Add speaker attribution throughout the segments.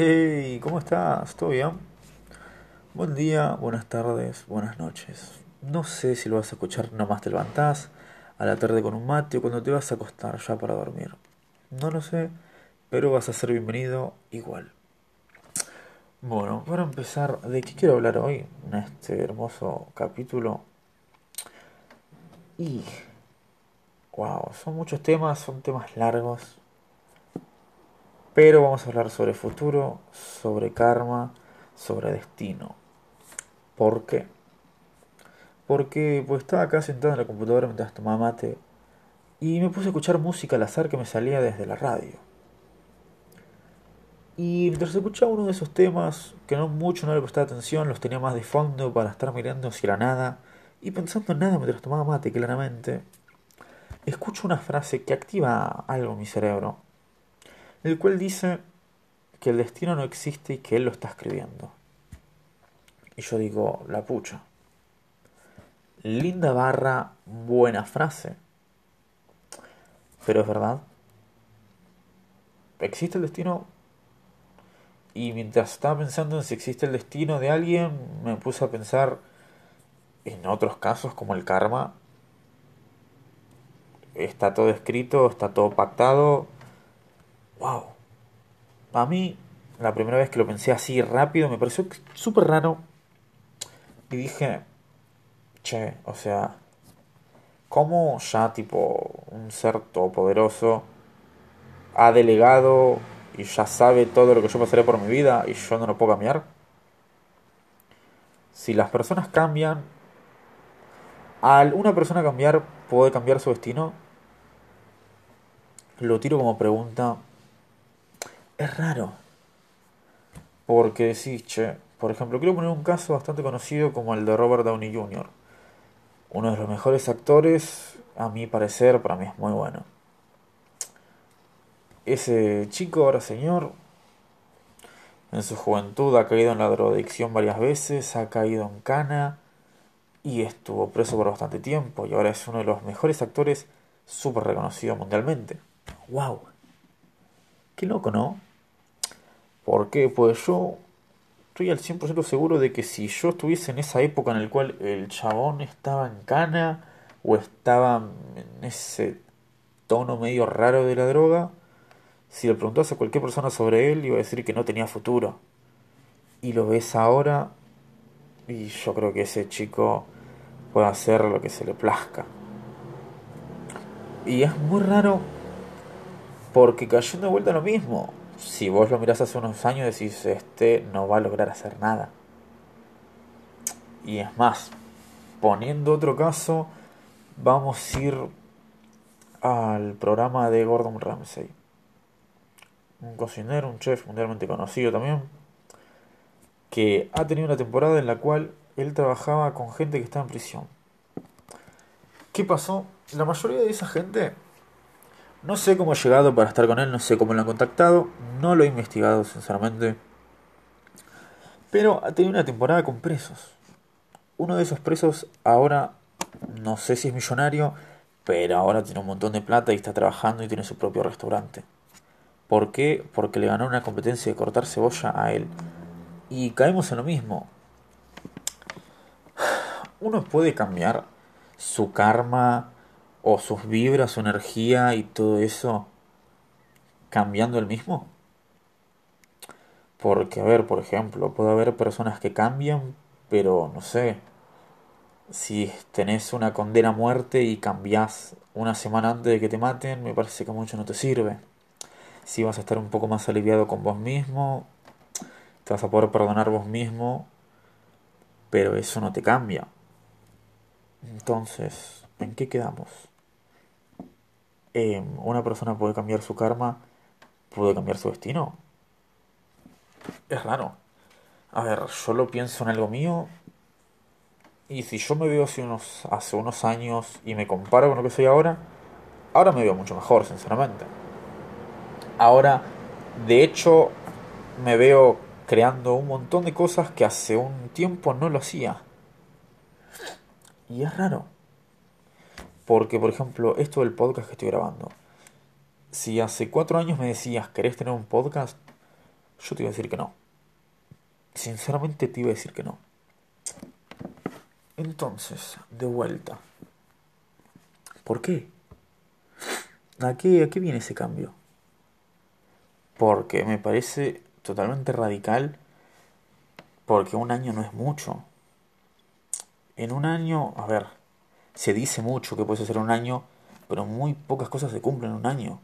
Speaker 1: Hey, ¿cómo estás? ¿Todo bien? Buen día, buenas tardes, buenas noches. No sé si lo vas a escuchar nomás te levantás, a la tarde con un mate o cuando te vas a acostar ya para dormir. No lo sé, pero vas a ser bienvenido igual. Bueno, para empezar, ¿de qué quiero hablar hoy en este hermoso capítulo? Y... Wow, son muchos temas, son temas largos. Pero vamos a hablar sobre futuro, sobre karma, sobre destino. ¿Por qué? Porque pues estaba acá sentado en la computadora mientras tomaba mate y me puse a escuchar música al azar que me salía desde la radio. Y mientras escuchaba uno de esos temas que no mucho no le prestaba atención, los tenía más de fondo para estar mirando hacia la nada y pensando en nada mientras tomaba mate claramente, escucho una frase que activa algo en mi cerebro, el cual dice que el destino no existe y que él lo está escribiendo. Y yo digo, la pucha. Linda barra, buena frase. Pero es verdad. ¿Existe el destino? Y mientras estaba pensando en si existe el destino de alguien, me puse a pensar en otros casos como el karma. Está todo escrito, está todo pactado. ¡Wow! A mí, la primera vez que lo pensé así rápido, me pareció súper raro. Y dije, che, o sea, ¿cómo ya tipo un ser todopoderoso ha delegado y ya sabe todo lo que yo pasaré por mi vida y yo no lo puedo cambiar? Si las personas cambian, al una persona cambiar puede cambiar su destino. Lo tiro como pregunta. Es raro. Porque decís, che, por ejemplo, quiero poner un caso bastante conocido como el de Robert Downey Jr. Uno de los mejores actores, a mi parecer, para mí es muy bueno. Ese chico, ahora señor, en su juventud ha caído en la drogadicción varias veces, ha caído en cana y estuvo preso por bastante tiempo y ahora es uno de los mejores actores súper reconocido mundialmente. ¡Wow! Qué loco, ¿no? Porque pues yo estoy al 100% seguro de que si yo estuviese en esa época en la cual el chabón estaba en cana o estaba en ese tono medio raro de la droga, si le preguntas a cualquier persona sobre él, iba a decir que no tenía futuro. Y lo ves ahora, y yo creo que ese chico puede hacer lo que se le plazca. Y es muy raro porque cayendo de vuelta lo mismo. Si vos lo mirás hace unos años decís, este no va a lograr hacer nada. Y es más, poniendo otro caso, vamos a ir al programa de Gordon Ramsay un cocinero, un chef mundialmente conocido también, que ha tenido una temporada en la cual él trabajaba con gente que estaba en prisión. ¿Qué pasó? La mayoría de esa gente, no sé cómo ha llegado para estar con él, no sé cómo lo han contactado, no lo he investigado sinceramente, pero ha tenido una temporada con presos. Uno de esos presos ahora, no sé si es millonario, pero ahora tiene un montón de plata y está trabajando y tiene su propio restaurante. ¿Por qué? Porque le ganó una competencia de cortar cebolla a él. Y caemos en lo mismo. Uno puede cambiar su karma o sus vibras, su energía y todo eso cambiando el mismo. Porque, a ver, por ejemplo, puede haber personas que cambian, pero no sé. Si tenés una condena a muerte y cambiás una semana antes de que te maten, me parece que mucho no te sirve si vas a estar un poco más aliviado con vos mismo, te vas a poder perdonar vos mismo, pero eso no te cambia. Entonces, ¿en qué quedamos? Eh, ¿Una persona puede cambiar su karma? ¿Puede cambiar su destino? Es raro. A ver, yo lo pienso en algo mío. Y si yo me veo hace unos, hace unos años y me comparo con lo que soy ahora, ahora me veo mucho mejor, sinceramente. Ahora, de hecho, me veo creando un montón de cosas que hace un tiempo no lo hacía. Y es raro. Porque, por ejemplo, esto del podcast que estoy grabando. Si hace cuatro años me decías, ¿querés tener un podcast? Yo te iba a decir que no. Sinceramente te iba a decir que no. Entonces, de vuelta. ¿Por qué? ¿A qué, ¿A qué viene ese cambio? Porque me parece totalmente radical. Porque un año no es mucho. En un año, a ver, se dice mucho que puede ser un año, pero muy pocas cosas se cumplen en un año.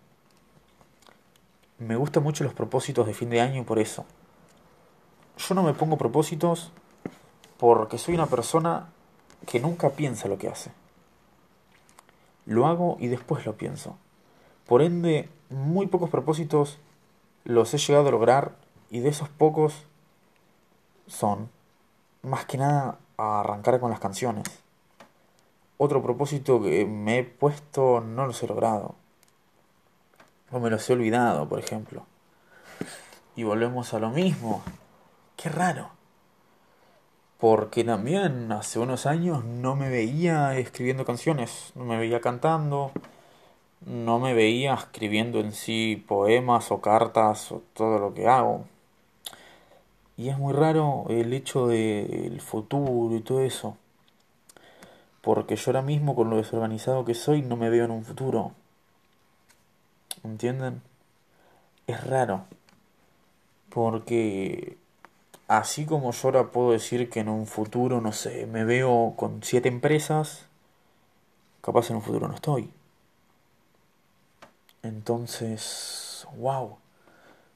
Speaker 1: Me gustan mucho los propósitos de fin de año por eso. Yo no me pongo propósitos porque soy una persona que nunca piensa lo que hace. Lo hago y después lo pienso. Por ende, muy pocos propósitos los he llegado a lograr y de esos pocos son, más que nada, a arrancar con las canciones. Otro propósito que me he puesto no los he logrado. O me los he olvidado, por ejemplo. Y volvemos a lo mismo. Qué raro. Porque también hace unos años no me veía escribiendo canciones, no me veía cantando, no me veía escribiendo en sí poemas o cartas o todo lo que hago. Y es muy raro el hecho del futuro y todo eso. Porque yo ahora mismo, con lo desorganizado que soy, no me veo en un futuro. ¿Entienden? Es raro. Porque así como yo ahora puedo decir que en un futuro, no sé, me veo con siete empresas, capaz en un futuro no estoy. Entonces, wow,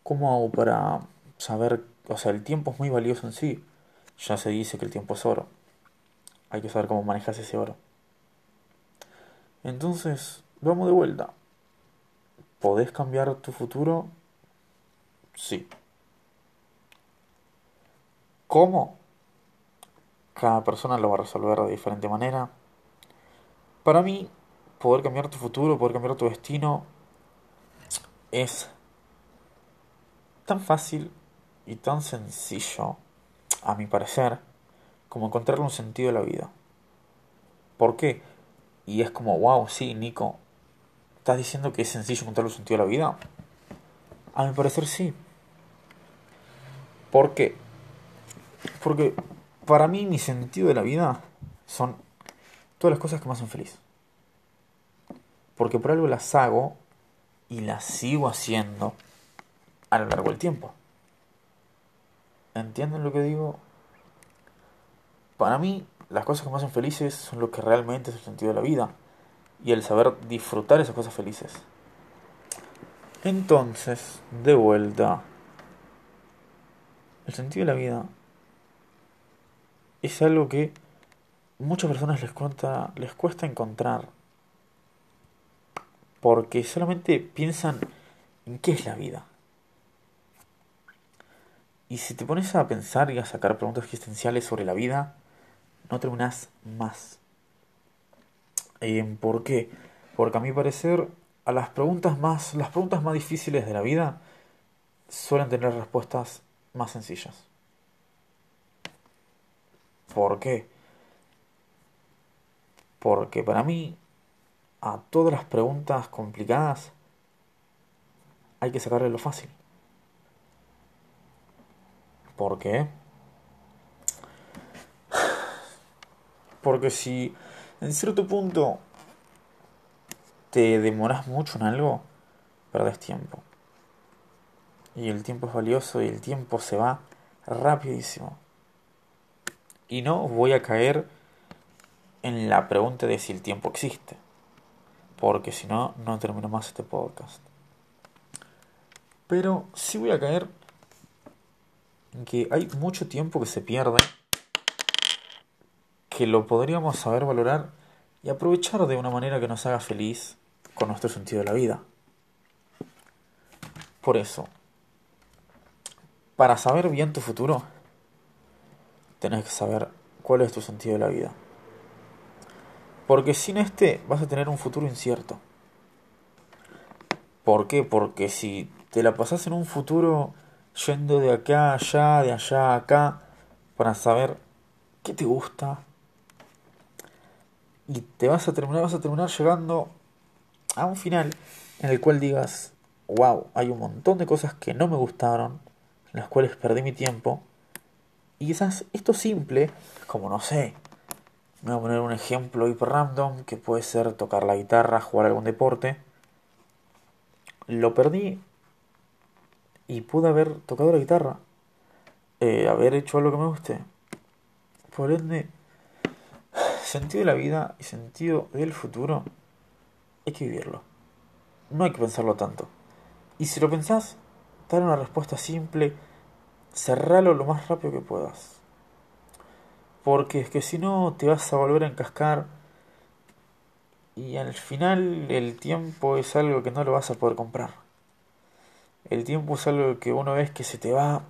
Speaker 1: ¿cómo hago para saber, o sea, el tiempo es muy valioso en sí. Ya se dice que el tiempo es oro. Hay que saber cómo manejas ese oro. Entonces, vamos de vuelta. ¿Podés cambiar tu futuro? Sí. ¿Cómo? Cada persona lo va a resolver de diferente manera. Para mí, poder cambiar tu futuro, poder cambiar tu destino, es tan fácil y tan sencillo, a mi parecer, como encontrarle un sentido a la vida. ¿Por qué? Y es como, wow, sí, Nico, ¿estás diciendo que es sencillo encontrarle un sentido a la vida? A mi parecer sí. ¿Por qué? Porque para mí mi sentido de la vida son todas las cosas que me hacen feliz. Porque por algo las hago y las sigo haciendo a lo largo del tiempo. ¿Entienden lo que digo? Para mí, las cosas que me hacen felices son lo que realmente es el sentido de la vida. Y el saber disfrutar esas cosas felices. Entonces, de vuelta, el sentido de la vida es algo que muchas personas les, les cuesta encontrar. Porque solamente piensan en qué es la vida. Y si te pones a pensar y a sacar preguntas existenciales sobre la vida, no terminas más. Eh, ¿Por qué? Porque a mi parecer, a las preguntas más, las preguntas más difíciles de la vida suelen tener respuestas más sencillas. ¿Por qué? Porque para mí, a todas las preguntas complicadas, hay que sacarle lo fácil. ¿Por qué? Porque si en cierto punto te demoras mucho en algo, perdes tiempo. Y el tiempo es valioso y el tiempo se va rapidísimo. Y no voy a caer en la pregunta de si el tiempo existe. Porque si no, no termino más este podcast. Pero sí voy a caer en que hay mucho tiempo que se pierde. Que lo podríamos saber valorar y aprovechar de una manera que nos haga feliz con nuestro sentido de la vida. Por eso, para saber bien tu futuro, tenés que saber cuál es tu sentido de la vida. Porque sin este vas a tener un futuro incierto. ¿Por qué? Porque si te la pasas en un futuro yendo de acá a allá, de allá a acá, para saber qué te gusta, y te vas a terminar, vas a terminar llegando a un final en el cual digas, wow, hay un montón de cosas que no me gustaron, en las cuales perdí mi tiempo. Y quizás esto simple, como no sé, me voy a poner un ejemplo hiper random, que puede ser tocar la guitarra, jugar algún deporte. Lo perdí y pude haber tocado la guitarra, eh, haber hecho algo que me guste. Por ende, sentido de la vida y sentido del futuro hay que vivirlo. No hay que pensarlo tanto. Y si lo pensás, dar una respuesta simple, cerralo lo más rápido que puedas. Porque es que si no te vas a volver a encascar y al final el tiempo es algo que no lo vas a poder comprar. El tiempo es algo que una vez que se te va,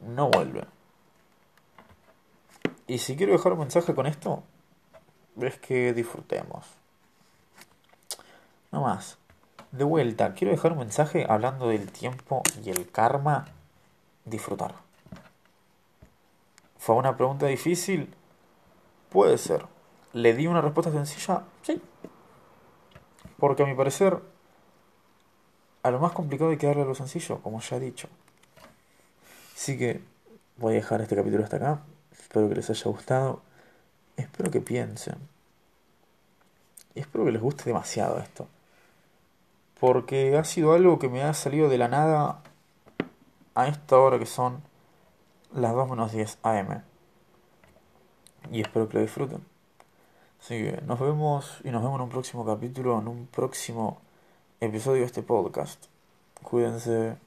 Speaker 1: no vuelve. Y si quiero dejar un mensaje con esto, es que disfrutemos. No más. De vuelta, quiero dejar un mensaje hablando del tiempo y el karma. Disfrutar. ¿Fue una pregunta difícil? Puede ser. ¿Le di una respuesta sencilla? Sí. Porque a mi parecer, a lo más complicado hay que darle a lo sencillo, como ya he dicho. Así que voy a dejar este capítulo hasta acá. Espero que les haya gustado. Espero que piensen. Y espero que les guste demasiado esto. Porque ha sido algo que me ha salido de la nada a esta hora que son las 2 menos 10 AM. Y espero que lo disfruten. Así que nos vemos y nos vemos en un próximo capítulo, en un próximo episodio de este podcast. Cuídense.